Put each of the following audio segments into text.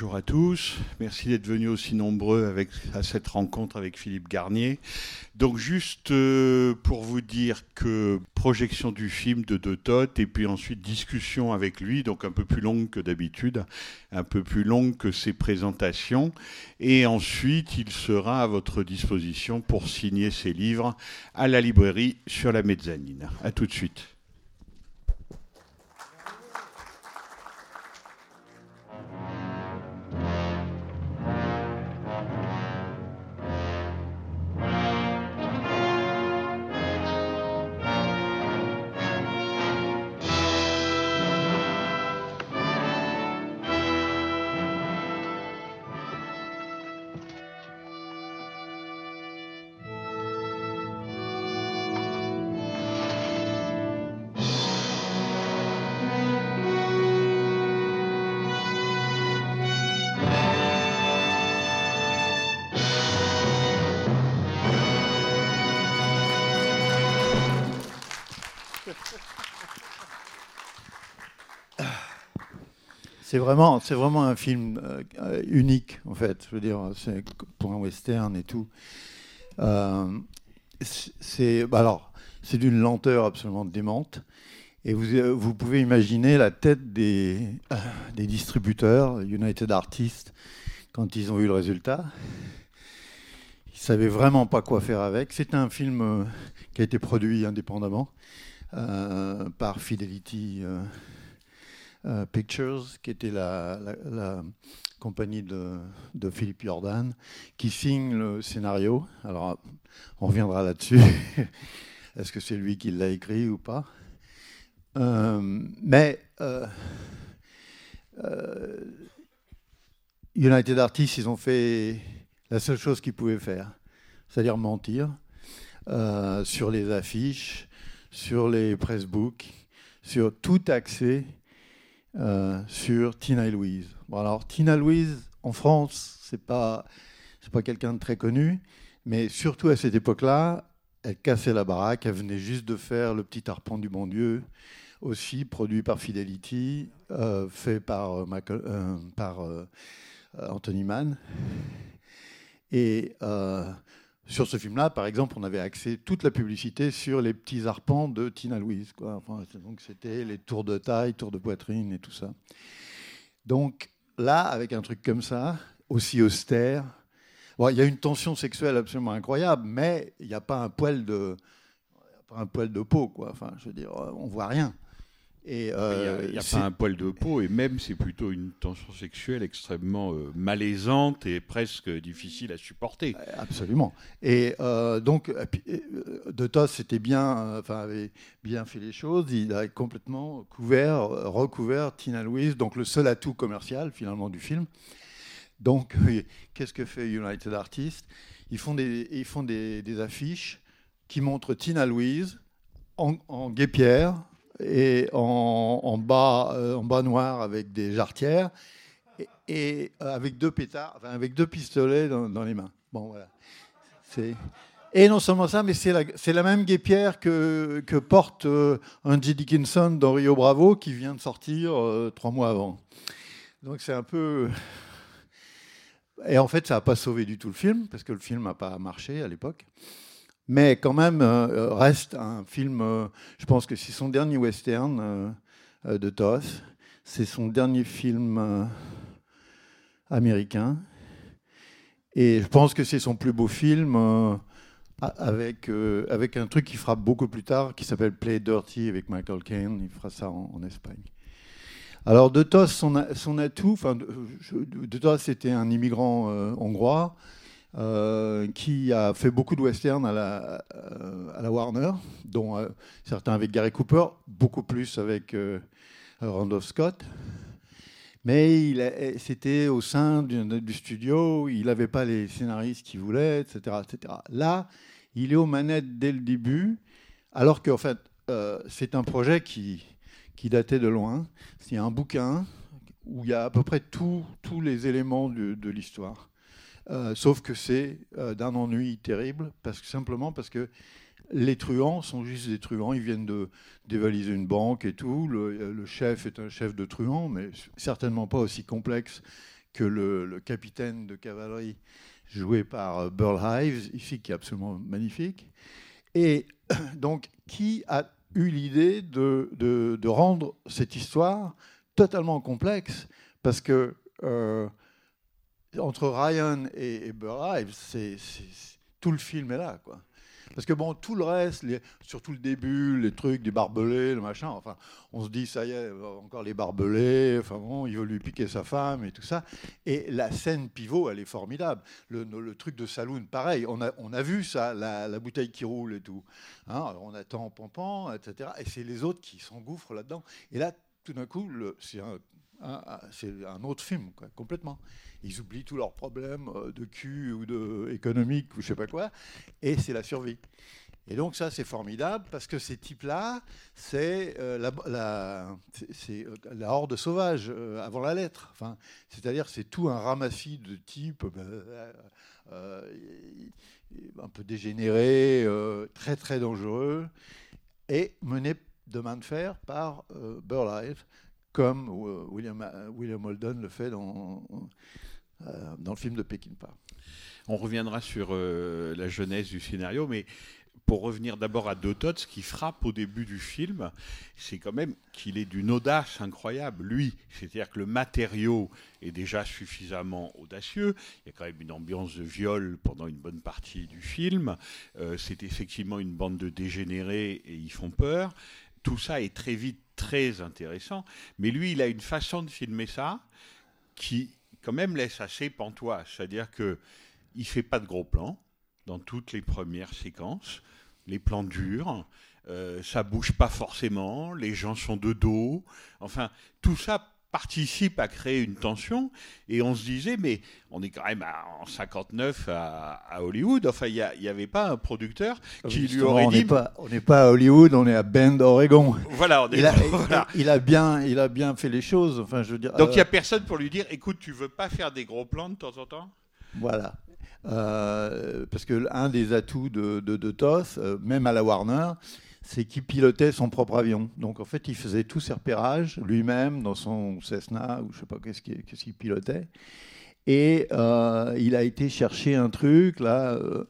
Bonjour à tous, merci d'être venus aussi nombreux avec, à cette rencontre avec Philippe Garnier. Donc juste euh, pour vous dire que projection du film de De Toth et puis ensuite discussion avec lui, donc un peu plus longue que d'habitude, un peu plus longue que ses présentations. Et ensuite il sera à votre disposition pour signer ses livres à la librairie sur la mezzanine. A tout de suite. C'est vraiment, c'est vraiment un film euh, unique, en fait. Je veux dire, c'est pour un western et tout. Euh, c'est, bah alors, c'est d'une lenteur absolument démente. Et vous, euh, vous pouvez imaginer la tête des, des distributeurs, United Artists, quand ils ont vu le résultat. Ils savaient vraiment pas quoi faire avec. C'est un film qui a été produit indépendamment par Fidelity. Euh, Pictures, qui était la, compagnie de, Philippe Jordan, qui signe le scénario. Alors, on reviendra là-dessus. Est-ce que c'est lui qui l'a écrit ou pas? Euh, Mais euh, euh, United Artists, ils ont fait la seule chose qu'ils pouvaient faire, c'est-à-dire mentir sur les affiches, sur les pressbooks, sur tout accès euh, sur Tina et Louise. Bon, alors, Tina Louise, en France, c'est pas, c'est pas quelqu'un de très connu, mais surtout à cette époque-là, elle cassait la baraque, elle venait juste de faire Le Petit Arpent du Bon Dieu, aussi produit par Fidelity, euh, fait par, euh, par Anthony Mann. Et sur ce film-là, par exemple, on avait accès toute la publicité sur les petits arpents de Tina Louise. Donc c'était les tours de taille, tours de poitrine et tout ça. Donc là, avec un truc comme ça, aussi austère, il y a une tension sexuelle absolument incroyable, mais il n'y a pas un poil de, pas un poil de peau, quoi. Enfin, je veux dire, on voit rien. Et Il euh, n'y a, c'est- pas un poil de peau, et même c'est plutôt une tension sexuelle extrêmement euh, malaisante et presque difficile à supporter. Absolument. Et euh, donc, et euh, De Tos était bien, euh, enfin, avait bien fait les choses. Il a complètement couvert, euh, recouvert Tina Louise, donc le seul atout commercial finalement du film. Donc, qu'est-ce que fait United Artists? Ils font des, ils font des, des affiches qui montrent Tina Louise en, en guépière et en, bas, euh, en bas noir avec des jarretières et, euh, avec deux pétards, avec deux pistolets dans, les mains. Bon, voilà. Et non seulement ça, mais c'est la, même guépière que, porte euh, Angie Dickinson dans Rio Bravo, qui vient de sortir euh, trois mois avant. Donc c'est un peu. Et en fait, ça n'a pas sauvé du tout le film, parce que le film n'a pas marché à l'époque. Mais quand même, euh, reste un film. euh, je pense que c'est son dernier western euh, euh, de Toth. C'est son dernier film euh, américain. Et je pense que c'est son plus beau film euh, avec, euh, avec un truc qui fera beaucoup plus tard, qui s'appelle Play Dirty avec Michael Caine. Il fera ça en, Espagne. Alors, De Tos, son, son atout, enfin, De, De Tos, c'était un immigrant euh, hongrois euh, qui a fait beaucoup de westerns à la, euh, Warner, dont euh, certains avec Gary Cooper, beaucoup plus avec Randolph Scott. Mais a- c'était au sein du, studio, il n'avait pas les scénaristes qu'il voulait, etc., etc. Là, il est aux manettes dès le début, alors qu'en fait, c'est un projet qui, qui datait de loin. C'est un bouquin où il y a à peu près tous les éléments de l'histoire. Euh, sauf que c'est euh, d'un ennui terrible, parce simplement parce que les truands sont juste des truands, ils viennent de dévaliser une banque et tout. Le, le chef est un chef de truands, mais certainement pas aussi complexe que le, capitaine de cavalerie joué par euh, Burl Ives, ici qui est absolument magnifique. Et donc, qui a eu l'idée de, rendre cette histoire totalement complexe? Parce que euh, entre Ryan et, et Ives, c'est- tout le film est là, quoi. Parce que bon, tout le reste, surtout le début, les trucs des barbelés, le machin, enfin, on se dit, ça y est, encore les barbelés, enfin bon, il veut lui piquer sa femme et tout ça. Et la scène pivot, elle est formidable. Le, truc de saloon, pareil, on a, on a vu ça, la, bouteille qui roule et tout. Hein, on attend pampan, etc. Et c'est les autres qui s'engouffrent là-dedans. Et là, tout d'un coup, c'est un- c'est un autre film, complètement. Ils oublient tous leurs problèmes euh, de cul ou de économique ou je sais pas quoi, et c'est la survie. Et donc ça, c'est formidable parce que ces types-là, c'est euh, euh, la horde sauvage avant la lettre. Enfin, c'est-à-dire, c'est tout un ramassis de types un peu dégénérés, très très dangereux, et menés de main de fer par Burl Ives, comme euh, William, William Holden le fait dans, euh, dans le film de Peckinpah. On reviendra sur euh, la jeunesse du scénario, mais pour revenir d'abord à Dotot, ce qui frappe au début du film, c'est quand même qu'il est d'une audace incroyable, lui. C'est-à-dire que le matériau est déjà suffisamment audacieux. Il y a quand même une ambiance de viol pendant une bonne partie du film. Euh, c'est effectivement une bande de dégénérés et ils font peur. Tout ça est très vite très intéressant. Mais lui, il a une façon de filmer ça qui, quand même, laisse assez pantois. C'est-à-dire que il fait pas de gros plans dans toutes les premières séquences. Les plans durs, euh, ça bouge pas forcément, les gens sont de dos. Enfin, tout ça participe à créer une tension. Et on se disait, mais on est quand même à- en 59 à, à Hollywood. Enfin, il n'y avait pas un producteur qui lui aurait on dit. pas, on n'est pas à Hollywood, on est à Bend, Oregon. Voilà, on est- Il a, voilà. il a bien, il a bien fait les choses. Enfin, je veux dire. Donc il n'y euh, a personne pour lui dire, écoute, tu veux pas faire des gros plans de temps en temps? Voilà. Euh, parce que un des atouts de, de, de Toth, euh, même à la Warner, c'est qu'il pilotait son propre avion. Donc en fait, il faisait tous ses repérages lui-même dans son Cessna ou je sais pas qu'est-ce qu'il pilotait. Et euh, il a été chercher un truc là. euh,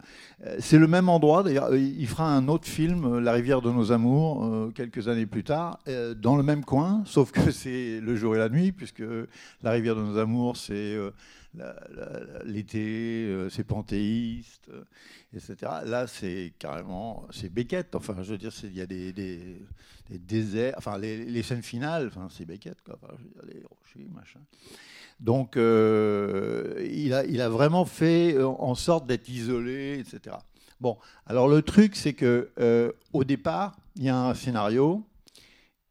c'est le même endroit d'ailleurs. Il fera un autre film, euh, La rivière de nos amours, euh, quelques années plus tard, euh, dans le même coin, sauf que c'est le jour et la nuit, puisque La rivière de nos amours, c'est euh, l'été, euh, c'est panthéiste, euh, etc. Là, c'est carrément, c'est Beckett. Enfin, je veux dire, il y a des, déserts, enfin, les, scènes finales, enfin, c'est Beckett, quoi. Les rochers, machin. Donc, euh, il, a, vraiment fait en sorte d'être isolé, etc. Bon, alors le truc, c'est que euh, au départ, il y a un scénario.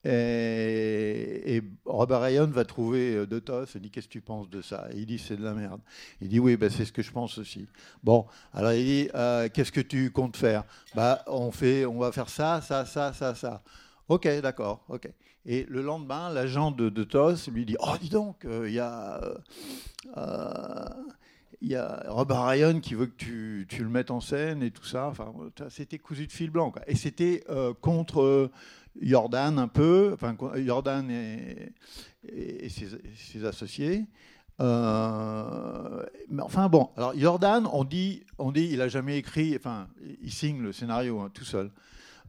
Et, et Robert Ryan va trouver euh, De et dit Qu'est-ce que tu penses de ça? Et il dit C'est de la merde. Il dit Oui, ben, c'est ce que je pense aussi. Bon, alors il dit Euh, Qu'est-ce que tu comptes faire? Bah, on, fait, on va faire ça, ça, ça, ça, ça. Ok, d'accord, ok. Et le lendemain, l'agent de, de lui dit Oh, dis donc, euh, il y a. y a Robert Ryan qui veut que tu, tu le mettes en scène et tout ça. Enfin, c'était cousu de fil blanc. Et c'était contre Jordan un peu, enfin Jordan et, ses, associés. Euh, mais enfin bon, alors Jordan, on dit, on dit, il a jamais écrit, enfin, il signe le scénario hein, tout seul.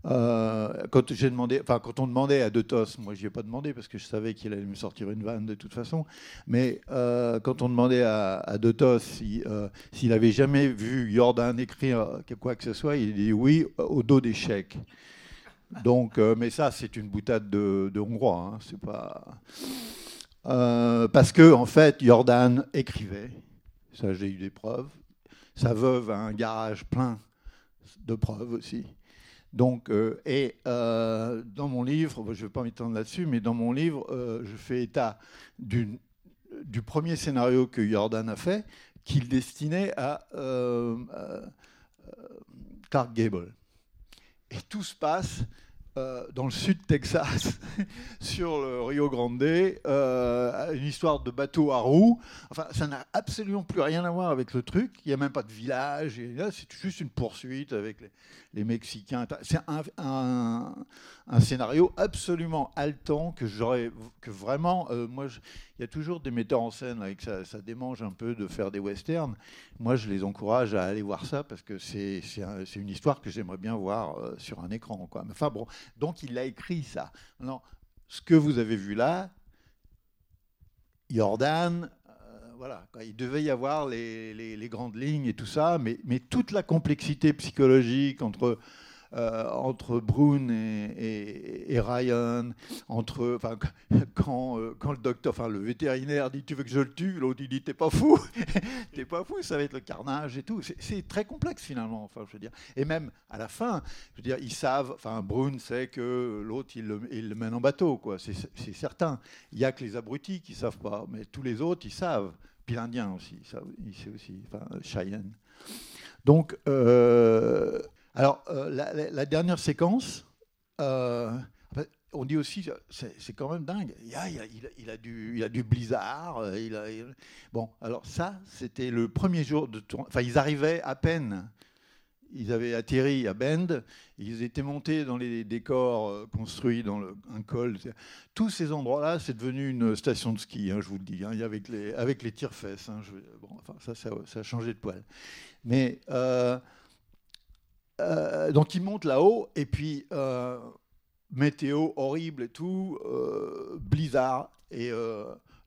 Euh, quand j'ai demandé, enfin quand on demandait à De Toth, moi je ai pas demandé parce que je savais qu'il allait me sortir une vanne de toute façon, mais euh, quand on demandait à, à De si, euh, s'il avait jamais vu Jordan écrire quoi que ce soit, il dit oui au dos des chèques. Donc, euh, mais ça c'est une boutade de, hongrois, hein, c'est pas euh, parce que en fait Jordan écrivait, ça j'ai eu des preuves sa veuve a un garage plein de preuves aussi. Donc, euh, et dans mon livre, je ne vais pas m'étendre là-dessus, mais dans mon livre, je fais état du premier scénario que Jordan a fait, qu'il destinait à Clark Gable. Et tout se passe euh, dans le sud Texas, sur le Rio Grande, euh, une histoire de bateau à roues. Enfin, ça n'a absolument plus rien à voir avec le truc. Il n'y a même pas de village. C'est juste une poursuite avec les, les Mexicains. C'est un, un- scénario absolument haletant que j'aurais, que vraiment, euh, moi, il y a toujours des metteurs en scène avec ça, ça démange un peu de faire des westerns. Moi, je les encourage à aller voir ça parce que c'est un- une histoire que j'aimerais bien voir euh, sur un écran. Quoi. Enfin bon, donc il a écrit ça. Non, ce que vous avez vu là, Jordan, voilà, il devait y avoir les, les- grandes lignes et tout ça, mais, mais toute la complexité psychologique entre euh, entre Brune et, Ryan, entre, enfin, quand, euh, quand le docteur, enfin le vétérinaire dit tu veux que je le tue, l'autre dit t'es pas fou, t'es pas fou, ça va être le carnage et tout. C'est- très complexe finalement, enfin je veux dire. Et même à la fin, je veux dire, ils savent, enfin Brune sait que l'autre il le, mène en bateau, quoi. C'est c'est certain. Il y a que les abrutis qui savent pas, mais tous les autres ils savent. Puis l'Indien aussi, savent- il sait aussi, enfin Cheyenne. Donc, euh, alors, euh, la, dernière séquence, euh, on dit aussi, c'est quand même dingue, il a, du, il a du blizzard. euh, Il a, Bon, alors ça, c'était le premier jour de tournage. Enfin, ils arrivaient à peine. Ils avaient atterri à Bend, ils étaient montés dans les décors euh, construits dans un col. Tous ces endroits-là, c'est devenu une station de ski, hein, je vous le dis, hein, avec les, avec les tire-fesses. hein, bon, ça, ça, a changé de poil. Mais euh, euh, donc ils montent là-haut et puis météo horrible et tout, blizzard et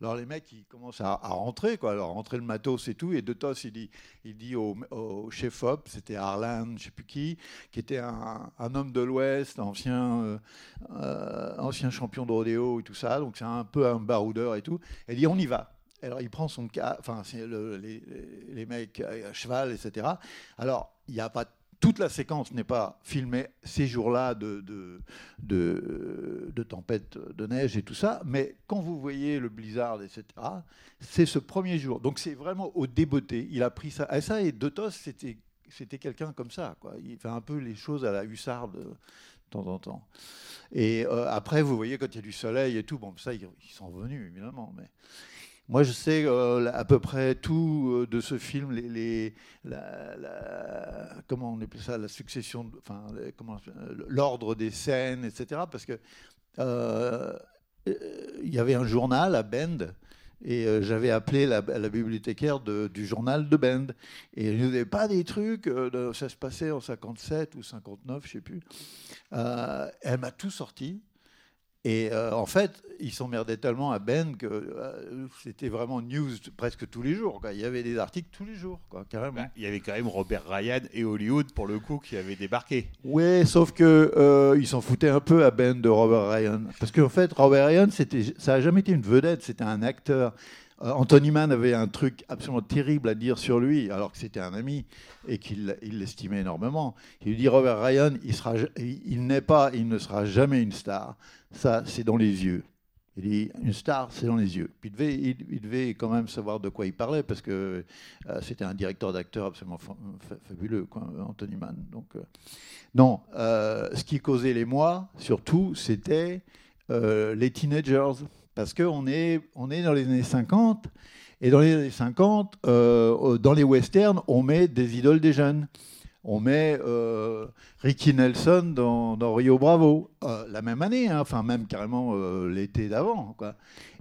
alors les mecs ils commencent à, rentrer quoi, alors rentrer le matos et tout et De Tos il dit, il dit au, chef op, c'était Harlan, je sais plus qui, qui était un, homme de l'Ouest, ancien euh, euh, ancien champion de rodéo et tout ça, donc c'est un peu un baroudeur et tout, et il dit on y va. Alors il prend son cas, enfin les- les mecs à cheval, etc. Alors il n'y a pas toute la séquence n'est pas filmée ces jours-là de, de, de, tempête de neige et tout ça, mais quand vous voyez le blizzard, etc., c'est ce premier jour. Donc c'est vraiment au débeauté. Il a pris ça. Et ça, et Dotos, c'était, c'était quelqu'un comme ça. Quoi. Il fait un peu les choses à la hussarde de temps en temps. Et euh, après, vous voyez, quand il y a du soleil et tout, bon, ça, ils, ils sont venus, évidemment. Mais moi, je sais euh, à peu près tout euh, de ce film, la, succession, euh, l'ordre des scènes, etc. Parce que euh, il y avait un journal à Bend. Et j'avais appelé la, bibliothécaire du journal de Bend. Et il n'y avait pas des trucs, ça se passait en 57 ou 59, je ne sais plus. Elle m'a tout sorti. Et euh, en fait, ils s'emmerdaient tellement à Ben que euh, c'était vraiment news presque tous les jours. quoi. Il y avait des articles tous les jours, quoi, carrément. Bah, il y avait quand même Robert Ryan et Hollywood, pour le coup, qui avaient débarqué. Ouais, sauf que euh, s'en foutaient un peu à Ben de Robert Ryan, parce qu'en fait, Robert Ryan, ça a jamais été une vedette, c'était un acteur. Euh, Anthony Mann avait un truc absolument terrible à dire sur lui, alors que c'était un ami et qu'il il l'estimait énormément. Il lui dit Robert Ryan, il il n'est pas, il ne sera jamais une star. Ça, c'est dans les yeux. Il dit une star, c'est dans les yeux. Puis il devait, quand même savoir de quoi il parlait parce que euh, c'était un directeur d'acteur absolument fa- fa- fabuleux, Anthony Mann. Donc euh, non, ce qui causait les mois, surtout, c'était les teenagers. Parce qu'on est, on est dans les années 50, et dans les années 50, euh, dans les westerns, on met des idoles des jeunes. On met euh, Ricky Nelson dans, dans Rio Bravo, euh, la même année, hein, enfin même carrément euh, l'été d'avant. quoi.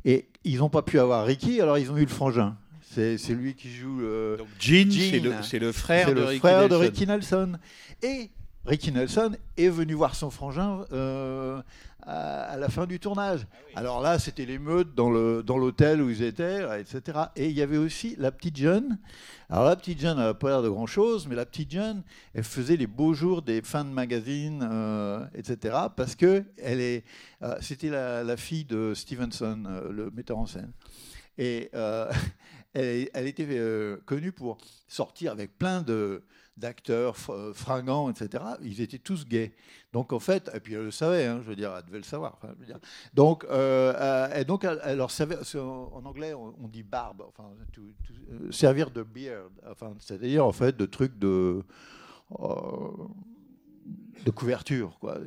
Et ils n'ont pas pu avoir Ricky, alors ils ont eu le frangin. C'est c'est lui qui joue euh, Donc Gene, Gene. c'est le, c'est le frère, c'est de, le Ricky frère de Nelson. Ricky Nelson. Et Ricky Nelson est venu voir son frangin euh, à, la fin du tournage. Alors là, c'était l'émeute dans le dans l'hôtel où ils étaient, etc. Et il y avait aussi la petite jeune. Alors la petite jeune, elle n'a pas l'air de grand chose, mais la petite jeune, elle faisait les beaux jours des fins de magazine, euh, etc. Parce que elle est, euh, c'était la, fille de Stevenson, euh, le metteur en scène. Et elle, était connue pour sortir avec plein de d'acteurs euh, fringants, etc. Ils étaient tous gays. Donc en fait, et puis elle le savait, hein, je veux dire, elle devait le savoir. Donc, euh, euh, et donc c'est en, anglais on, dit barbe, enfin, servir de beard, enfin, c'est-à-dire en fait de trucs de de couverture, quoi.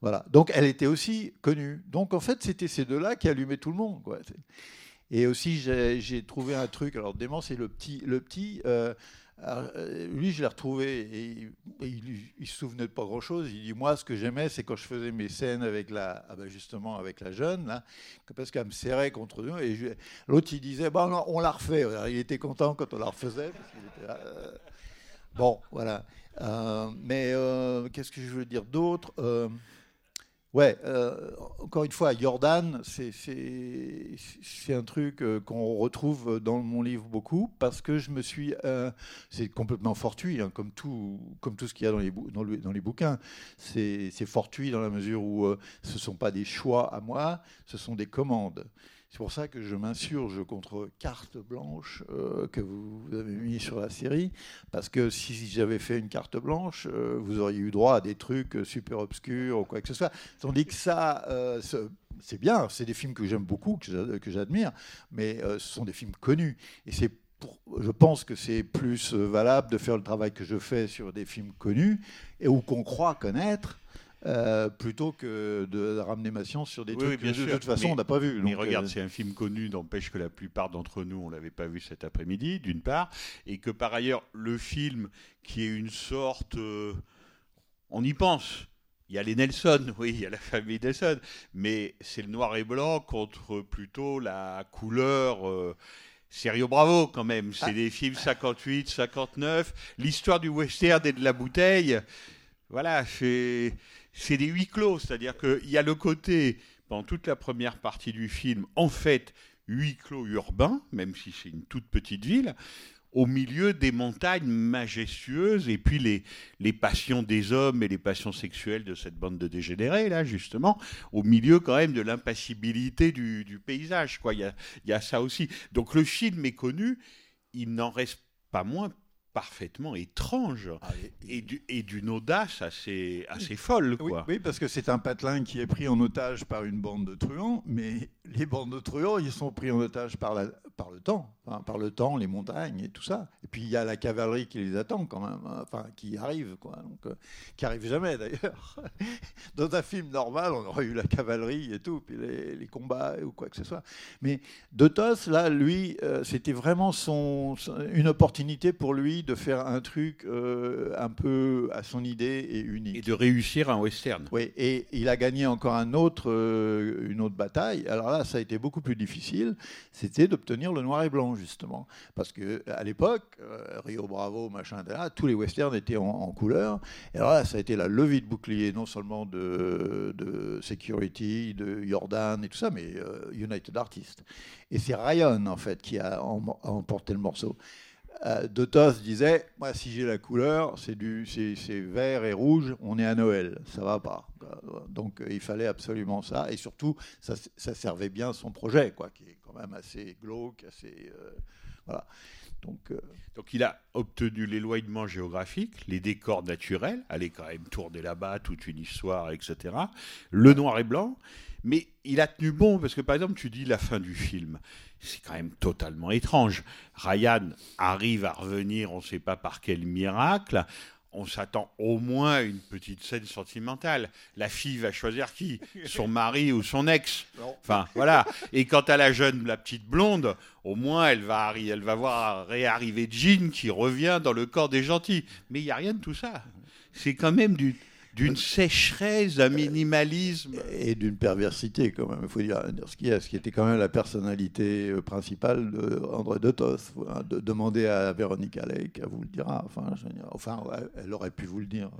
Voilà. Donc elle était aussi connue. Donc en fait, c'était ces deux-là qui allumaient tout le monde, quoi. Et aussi, j'ai trouvé un truc. Alors dément, c'est le petit, euh, lui, je l'ai retrouvé et, il, il se souvenait de pas grand-chose. Il dit moi, ce que j'aimais, c'est quand je faisais mes scènes avec la, ah ben, justement avec la jeune là, parce qu'elle me serrait contre nous. Et l'autre, il disait bon, non, on la refait. Il était content quand on la refaisait. euh, Bon, voilà. Euh, mais qu'est-ce que je veux dire d'autre Ouais, euh, encore une fois, Jordan, c'est- un truc euh, qu'on retrouve dans mon livre beaucoup parce que je me suis. euh, c'est complètement fortuit, hein, comme, tout, comme tout ce qu'il y a dans les, dans le- dans les bouquins. C'est fortuit dans la mesure où ce ne sont pas des choix à moi, ce sont des commandes. C'est pour ça que je m'insurge contre carte blanche euh, que vous avez mis sur la série, parce que si j'avais fait une carte blanche, euh, vous auriez eu droit à des trucs super obscurs ou quoi que ce soit. Tandis que ça, euh, ce- c'est bien, c'est des films que j'aime beaucoup, que j'a- que j'admire, mais ce sont des films connus. Et c'est je pense que c'est plus valable de faire le travail que je fais sur des films connus et où qu'on croit connaître. Euh, plutôt que de ramener ma science sur des Oui, trucs oui, bien que de toute façon Mais- on n'a pas vu. Mais regarde, euh, c'est un film connu, n'empêche que la plupart d'entre nous, on l'avait pas vu cet après-midi, d'une part, et que par ailleurs, le film, qui est une sorte... euh, on y pense. Il y a les Nelson, oui, il y a la famille Nelson, mais c'est le noir et blanc contre plutôt la couleur... Serio Bravo quand même, c'est Ah. des films 58, 59, l'histoire du western et de la bouteille, voilà, c'est c'est des huis clos, c'est-à-dire qu'il y a le côté, pendant toute la première partie du film, en fait, huis clos urbain, même si c'est une toute petite ville, au milieu des montagnes majestueuses, et puis les, les passions des hommes et les passions sexuelles de cette bande de dégénérés, là, justement, au milieu quand même de l'impassibilité du, du paysage, quoi. Il y a, y a ça aussi. Donc le film est connu, il n'en reste pas moins parfaitement étrange ah, et- et, du- et d'une audace assez, assez folle, Oui, parce que c'est un patelin qui est pris en otage par une bande de truands, mais les bandes de truands, ils sont pris en otage par, la, par le temps, enfin, par le temps, les montagnes et tout ça. Et puis il y a la cavalerie qui les attend quand même, hein, enfin qui arrive, quoi, donc, euh, qui arrive jamais d'ailleurs. Dans un film normal, on aurait eu la cavalerie et tout, puis les, les combats ou quoi que ce soit. Mais Dotos, là, lui, euh, c'était vraiment son, une opportunité pour lui de faire un truc euh, un peu à son idée et unique. Et de réussir un western. Oui, et il a gagné encore un autre, une autre bataille. Alors là, ça a été beaucoup plus difficile. C'était d'obtenir le noir et blanc, justement. Parce que à l'époque, euh, Rio Bravo, machin, là, tous les westerns étaient en, couleur. Et alors là, ça a été la levée de bouclier, non seulement de, de Security, de Jordan et tout ça, mais euh, United Artists. Et c'est Ryan, en fait, qui a emporté le morceau. Euh, Dotos disait, moi si j'ai la couleur, c'est du, c'est, vert et rouge, on est à Noël, ça va pas. Donc euh, il fallait absolument ça, et surtout ça, ça servait bien son projet, quoi, qui est quand même assez glauque, assez, euh, voilà. Donc Donc il a obtenu l'éloignement géographique, les décors naturels, aller quand même tourner là-bas, toute une histoire, etc. Le noir et blanc, mais il a tenu bon, parce que par exemple, tu dis la fin du film, c'est quand même totalement étrange. Ryan arrive à revenir, on ne sait pas par quel miracle. On s'attend au moins à une petite scène sentimentale. La fille va choisir qui? Son mari ou son ex? Non. Enfin, voilà. Et quant à la jeune, la petite blonde, au moins, elle va, elle va voir réarriver Jean qui revient dans le corps des gentils. Mais il n'y a rien de tout ça. C'est quand même du- d'une sécheresse, d'un minimalisme. et d'une perversité quand même, il faut dire, ce qui est, ce qui était quand même la personnalité euh, principale d'André Dotos. Faut, hein, de- demander à Véronique Alec, elle vous le dira. Enfin, je enfin, elle aurait pu vous le dire.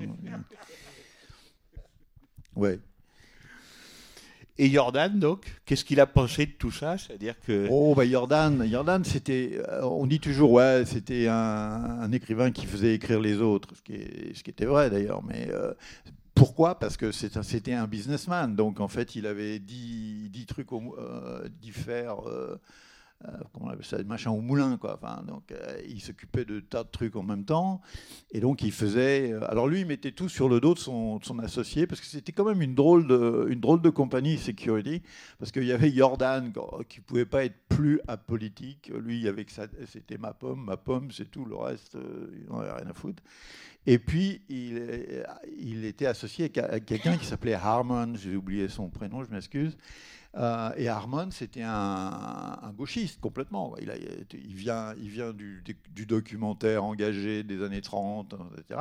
euh, ouais. Et Jordan, donc, qu'est-ce qu'il a pensé de tout ça? C'est-à-dire que. Oh, bah Jordan, Jordan c'était, euh, on dit toujours, ouais, c'était un, écrivain qui faisait écrire les autres, ce qui, est- ce qui était vrai d'ailleurs, mais euh, pourquoi? Parce que c'était un businessman, donc en fait, il avait 10, 10 trucs, euh, 10 fers, euh, comment on appelle ça, machin au moulin, quoi. Enfin, donc, euh, il s'occupait de tas de trucs en même temps, et donc il faisait. euh, alors lui, il mettait tout sur le dos de son, de son associé, parce que c'était quand même une drôle de, une drôle de compagnie security, parce qu'il y avait Jordan qui pouvait pas être plus apolitique. Lui, avec sa, c'était ma pomme, ma pomme, c'est tout. Le reste, euh, il n'en avait rien à foutre. Et puis, il, il était associé à quelqu'un qui s'appelait Harmon, j'ai oublié son prénom, je m'excuse. Euh, et Harmon, c'était un, gauchiste complètement. Il, vient, il vient du, documentaire engagé des années 30, etc.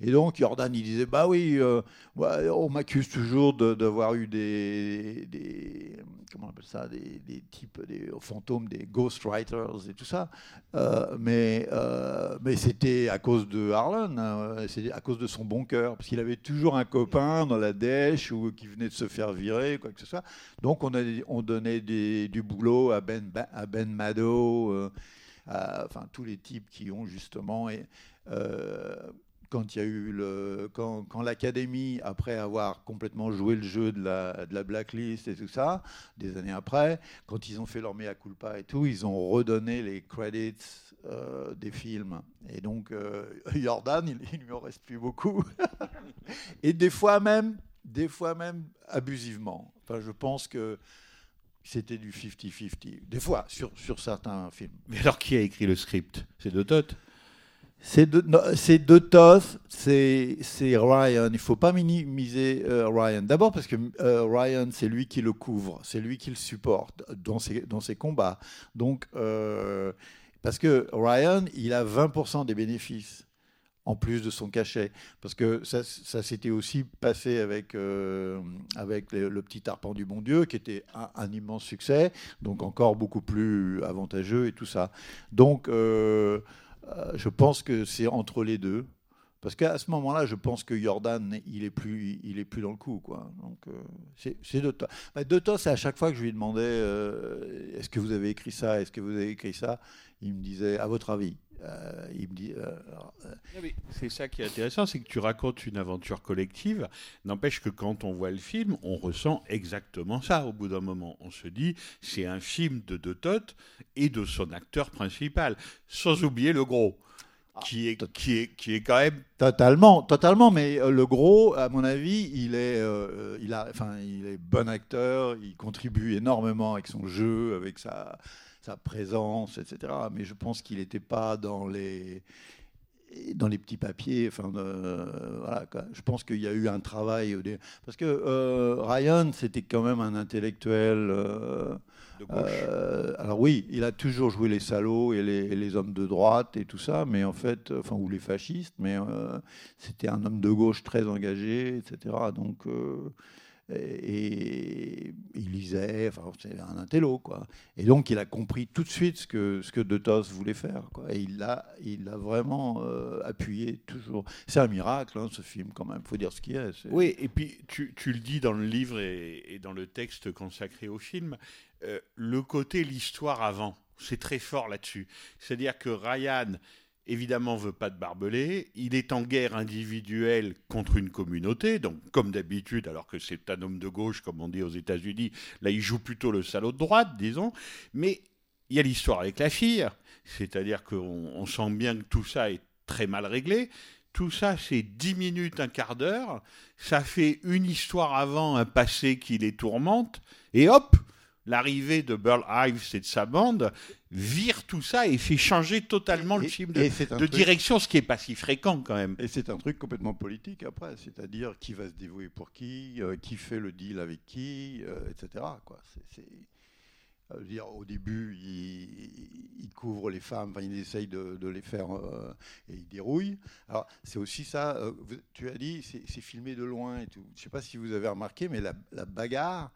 Et donc, Jordan, il disait Bah oui, euh, on m'accuse toujours d'avoir eu des, Comment on appelle ça Des, types, des fantômes, des ghostwriters et tout ça. Euh, mais c'était à cause de Harlan, hein, à cause de son bon cœur, parce qu'il avait toujours un copain dans la dèche ou qui venait de se faire virer, quoi que ce soit. Donc on, a, on donnait du boulot à Ben, à ben Mado, euh, enfin tous les types qui ont justement. Et, euh, quand il y a eu le, quand, l'académie, après avoir complètement joué le jeu de la, blacklist et tout ça, des années après, quand ils ont fait leur mea culpa et tout, ils ont redonné les credits euh, des films. Et donc, Jordan, il, il lui en reste plus beaucoup. et des fois même, des fois même abusivement. Enfin, je pense que c'était du 50-50. Des fois, sur, sur certains films. Mais alors, qui a écrit le script? C'est de Toth? C'est de, de Toth, c'est, c'est Ryan. Il ne faut pas minimiser euh, Ryan. D'abord parce que euh, Ryan, c'est lui qui le couvre, c'est lui qui le supporte dans ses, dans ses combats. Donc, euh, parce que Ryan, il a 20% des bénéfices en plus de son cachet. Parce que ça, ça s'était aussi passé avec, euh, avec le, Petit Arpent du Bon Dieu, qui était un, immense succès, donc encore beaucoup plus avantageux et tout ça. Donc, euh, euh, je pense que c'est entre les deux. Parce qu'à ce moment-là, je pense que Jordan, il est plus, il est plus dans le coup, quoi. Donc, c'est, de. Bah, de c'est à chaque fois que je lui demandais, est-ce que vous avez écrit ça, est-ce que vous avez écrit ça, il me disait, à votre avis. Euh, il me dit, euh, euh, mais C'est ça qui est intéressant, c'est que tu racontes une aventure collective. N'empêche que quand on voit le film, on ressent exactement ça au bout d'un moment. On se dit, c'est un film de De Toth et de son acteur principal, sans oublier le gros, qui est, qui est, qui est quand même Totalement, totalement. Mais le gros, à mon avis, il est, il a, enfin, il est bon acteur. Il contribue énormément avec son jeu, avec sa, sa présence, etc. Mais je pense qu'il n'était pas dans les dans les petits papiers. Enfin, euh, voilà. quoi. Je pense qu'il y a eu un travail parce que euh, Ryan, c'était quand même un intellectuel. euh, de gauche. alors oui, il a toujours joué les salauds et les, et les hommes de droite et tout ça, mais en fait, enfin ou les fascistes, mais c'était un homme de gauche très engagé, etc. Donc et, il lisait, enfin c'est un intello quoi. Et donc il a compris tout de suite ce que ce que De Toth voulait faire. Et il l'a il l'a vraiment euh, appuyé toujours. C'est un miracle hein, ce film quand même. Faut dire ce qu'il est. c'est- Oui, et puis tu, tu le dis dans le livre et, et dans le texte consacré au film, euh, le côté l'histoire avant, c'est très fort là-dessus. C'est-à-dire que Ryan, évidemment, veut pas de barbelé, il est en guerre individuelle contre une communauté, donc comme d'habitude, alors que c'est un homme de gauche, comme on dit aux États-Unis, là il joue plutôt le salaud de droite, disons, mais il y a l'histoire avec la fille, c'est-à-dire qu'on on sent bien que tout ça est très mal réglé. Tout ça, c'est 10 minutes, un quart d'heure. Ça fait une histoire avant, un passé qui les tourmente. Et hop, l'arrivée de Burl Ives et de sa bande vire tout ça et fait changer totalement le Et- film de, truc- direction, ce qui est pas si fréquent quand même. Et c'est un truc complètement politique après, c'est-à-dire qui va se dévouer pour qui, euh, qui fait le deal avec qui, euh, etc. Quoi. C'est, euh, dire, au début, il, il couvre les femmes, enfin, il essaye de, de les faire euh, et il dérouille. Alors, c'est aussi ça, euh, tu as dit, c'est, c'est filmé de loin et tout. Je ne sais pas si vous avez remarqué, mais la, la bagarre,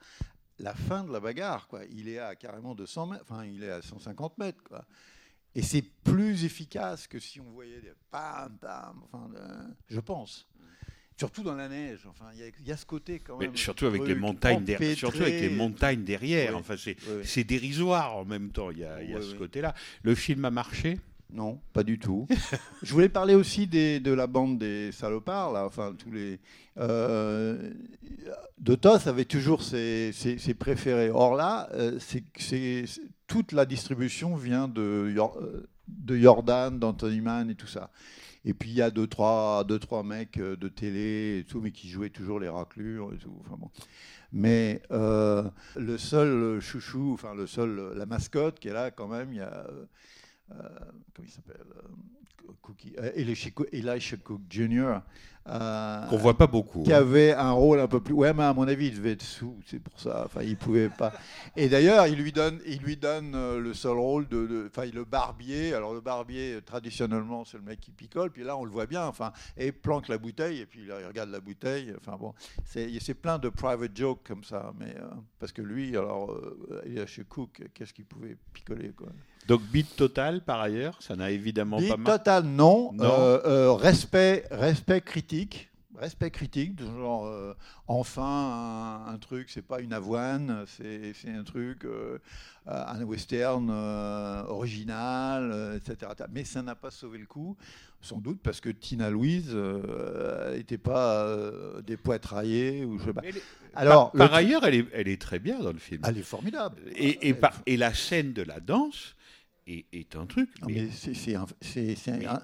la fin de la bagarre, quoi, il est à carrément 200 mètres, enfin, il est à 150 mètres, quoi. Et c'est plus efficace que si on voyait des pam, pam, enfin, euh, je pense. Surtout dans la neige. Enfin, il y, y a ce côté quand Mais même. surtout avec les montagnes derrière. Surtout avec les montagnes derrière. Oui. Enfin, c'est, Oui, oui. dérisoire en même temps. Il y a, il y a Oui, ce oui. côté-là. Le film a marché. Non, pas du tout. je voulais parler aussi des, de la bande des salopards, là, enfin tous les. Euh, de Toth avait toujours ses, ses- ses préférés. Or là, euh, c'est, toute la distribution vient de, de Jordan, d'Anthony Mann et tout ça. Et puis il y a deux trois, deux, trois mecs euh, de télé et tout, mais qui jouaient toujours les raclures et tout. Enfin bon. Mais euh, le seul chouchou, enfin le seul, la mascotte qui est là quand même, il y a, comment il s'appelle, euh, Cookie, euh, Elisha Cook- Elisha Jr. euh, Qu'on voit pas beaucoup. qui hein. avait un rôle un peu plus. Ouais, mais à mon avis, il devait être sous, c'est pour ça. Enfin, il pouvait pas. Et d'ailleurs, il lui donne, il lui donne euh, le seul rôle de, de- enfin, le barbier. Alors le barbier, euh, traditionnellement, c'est le mec qui picole. Puis là, on le voit bien. Enfin, et planque la bouteille et puis il regarde la bouteille. Enfin bon, c'est, c'est plein de private jokes comme ça. Mais euh, parce que lui, alors, euh, chez Cook. Qu'est-ce qu'il pouvait picoler quoi? Donc beat total par ailleurs, ça n'a évidemment pas marché. total, non. Non. Euh, euh, respect, respect critique. Respect critique, de genre, euh, enfin, un, un truc, c'est pas une avoine, c'est c'est un truc, un western euh, original, etc. Mais ça n'a pas sauvé le coup, sans doute parce que Tina Louise n'était pas euh, des poitraillés ou je sais pas. Mais elle est- Alors, par, par le- ailleurs, elle est, elle est très bien dans le film. Elle est formidable. Et, et, Elle- par- et la scène de la danse est, est un truc. Non, mais mais c'est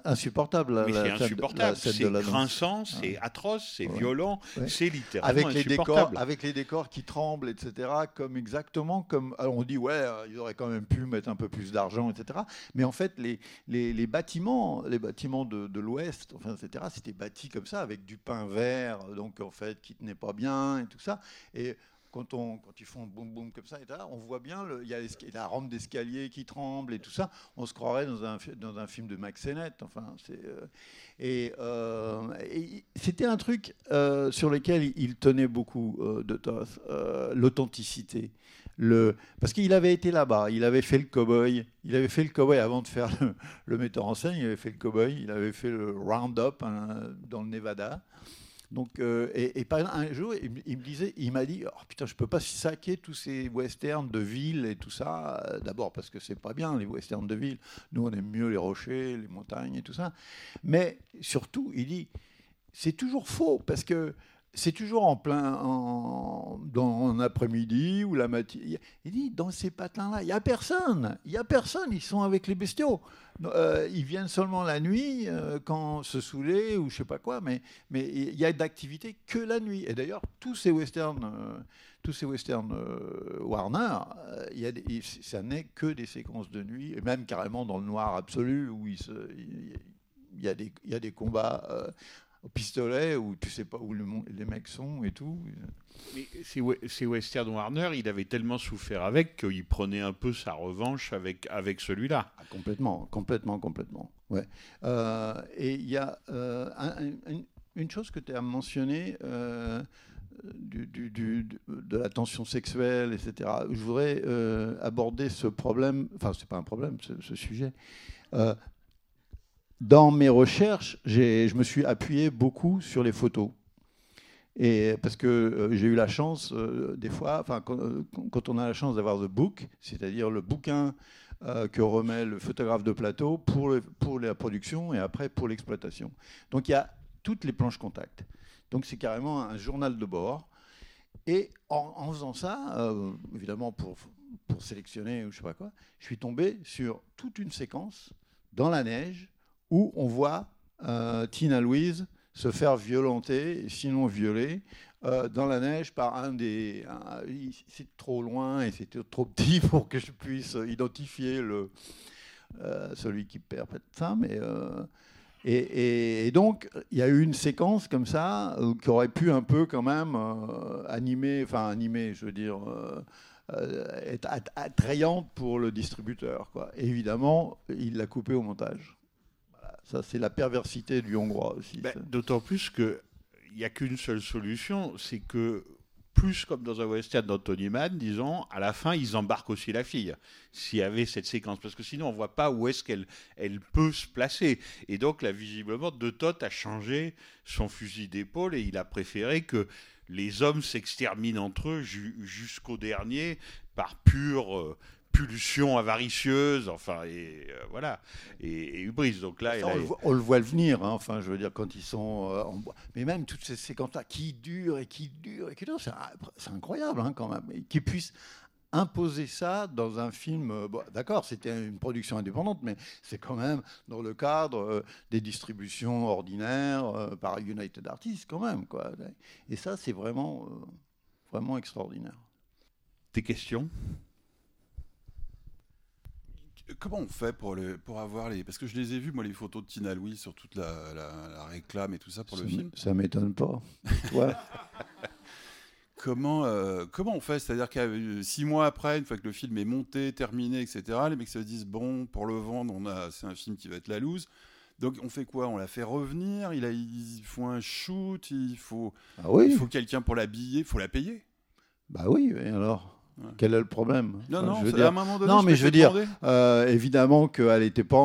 insupportable. mais c'est insupportable. C'est grinçant, c'est atroce, c'est Ouais. violent, Ouais. c'est littéralement avec les décors, avec les décors qui tremblent, etc. Comme exactement comme alors on dit ouais, euh, ils auraient quand même pu mettre un peu plus d'argent, etc. Mais en fait, les, les, les bâtiments, les bâtiments de, de l'Ouest, enfin, etc. C'était bâti comme ça avec du pain vert, donc en fait qui tenait pas bien et tout ça. Et quand, on, ils font boum boum comme ça, on voit bien, il y a la rampe d'escalier qui tremble et tout ça. On se croirait dans un, film de Max Sennett. Enfin, euh, euh, c'était un truc euh, sur lequel il- tenait beaucoup de Toth, l'authenticité. Parce qu'il avait été là-bas, il avait fait le cow-boy, il avait fait le cow-boy avant de faire le, le metteur en scène, il avait fait le cow-boy, il avait fait le round-up hein, dans le Nevada. Donc, euh, et, un jour, il me disait, il m'a dit, oh, putain, je peux pas saquer tous ces westerns de ville et tout ça. Euh, D'abord parce que c'est pas bien les westerns de ville. Nous, on aime mieux les rochers, les montagnes et tout ça. Mais surtout, il dit, c'est toujours faux parce que c'est toujours en plein en, dans après-midi ou la matinée. Il dit dans ces patins-là, il y a personne, il y a personne. Ils sont avec les bestiaux. Euh, ils viennent seulement la nuit euh, quand se saouler ou je sais pas quoi. Mais il y a d'activité que la nuit. Et d'ailleurs, tous ces westerns. euh, tous ces westerns Warner, ça n'est que des séquences de nuit, et même carrément dans le noir absolu, où il, y, a des, combats au pistolet, où tu sais pas où le les mecs sont et tout. Mais ces, we- ces Western Warner, il avait tellement souffert avec qu'il prenait un peu sa revanche avec, avec celui-là. Ah, complètement, complètement, complètement. Ouais. Euh, et il y a euh, un- un- une, chose que tu as mentionnée, euh, du, du- du- du- de la tension sexuelle, etc. Je voudrais aborder ce problème, enfin, c'est pas un problème, ce, ce sujet. Dans mes recherches, je me suis appuyé beaucoup sur les photos. Et parce que euh, j'ai eu la chance, euh, des fois, quand, euh, quand on a la chance d'avoir the book, c'est-à-dire le bouquin que remet le photographe de plateau pour, pour la production et après pour l'exploitation. Donc il y a toutes les planches contact. Donc c'est carrément un journal de bord. Et en, en faisant ça, évidemment pour, pour sélectionner ou je sais pas quoi, je suis tombé sur toute une séquence dans la neige où on voit euh, Tina Louise se faire violenter, sinon violer, euh, dans la neige par un des. c'est trop loin et c'était trop petit pour que je puisse identifier euh, celui qui perd ça, mais. et, et- donc, il y a eu une séquence comme ça qui aurait pu un peu quand même animer, enfin animer, je veux dire, être att- attrayante pour le distributeur. Évidemment, il l'a coupé au montage. Ça, c'est la perversité du Hongrois aussi. Ben. D'autant plus qu'il n'y a qu'une seule solution, c'est que plus comme dans un western d'Anthony Mann, disons, à la fin, ils embarquent aussi la fille, s'il y avait cette séquence, parce que sinon, on ne voit pas où est-ce qu'elle elle peut se placer. Et donc, là, visiblement, De Toth a changé son fusil d'épaule et il a préféré que les hommes s'exterminent entre eux ju- jusqu'au dernier par pure euh, pulsion avaricieuse, enfin, et euh, voilà, et, et hubris. Donc là, Ça, on, a- le voit, on le voit le venir, hein, enfin, je veux dire, quand ils sont euh, en bois. Mais même toutes ces séquences-là qui durent et qui durent et qui durent, c'est incroyable hein, quand même. Et qui puissent imposer ça dans un film. euh, bon, D'accord, c'était une production indépendante, mais c'est quand même dans le cadre euh, des distributions ordinaires euh, par United Artists, quand même. Quoi. Et ça, c'est vraiment, euh, vraiment extraordinaire. Tes questions? Comment on fait pour, le, pour avoir les. Parce que je les ai vus, moi, les photos de Tina Louis sur toute la, la- la réclame et tout ça pour le film. ça m'étonne pas. Comment, euh, comment on fait? C'est-à-dire que euh, six mois après, une fois que le film est monté, terminé, etc., les mecs se disent bon, pour le vendre, on a, c'est un film qui va être la loose. Donc on fait quoi? On la fait revenir? Il a, il faut un shoot, il faut, Ah oui, il faut quelqu'un pour l'habiller, il faut la payer? bah oui, et alors? Quel est le problème? Non, Enfin, non, je veux dire, à un moment donné, non, mais je veux dire. Euh, évidemment qu'elle n'était pas en,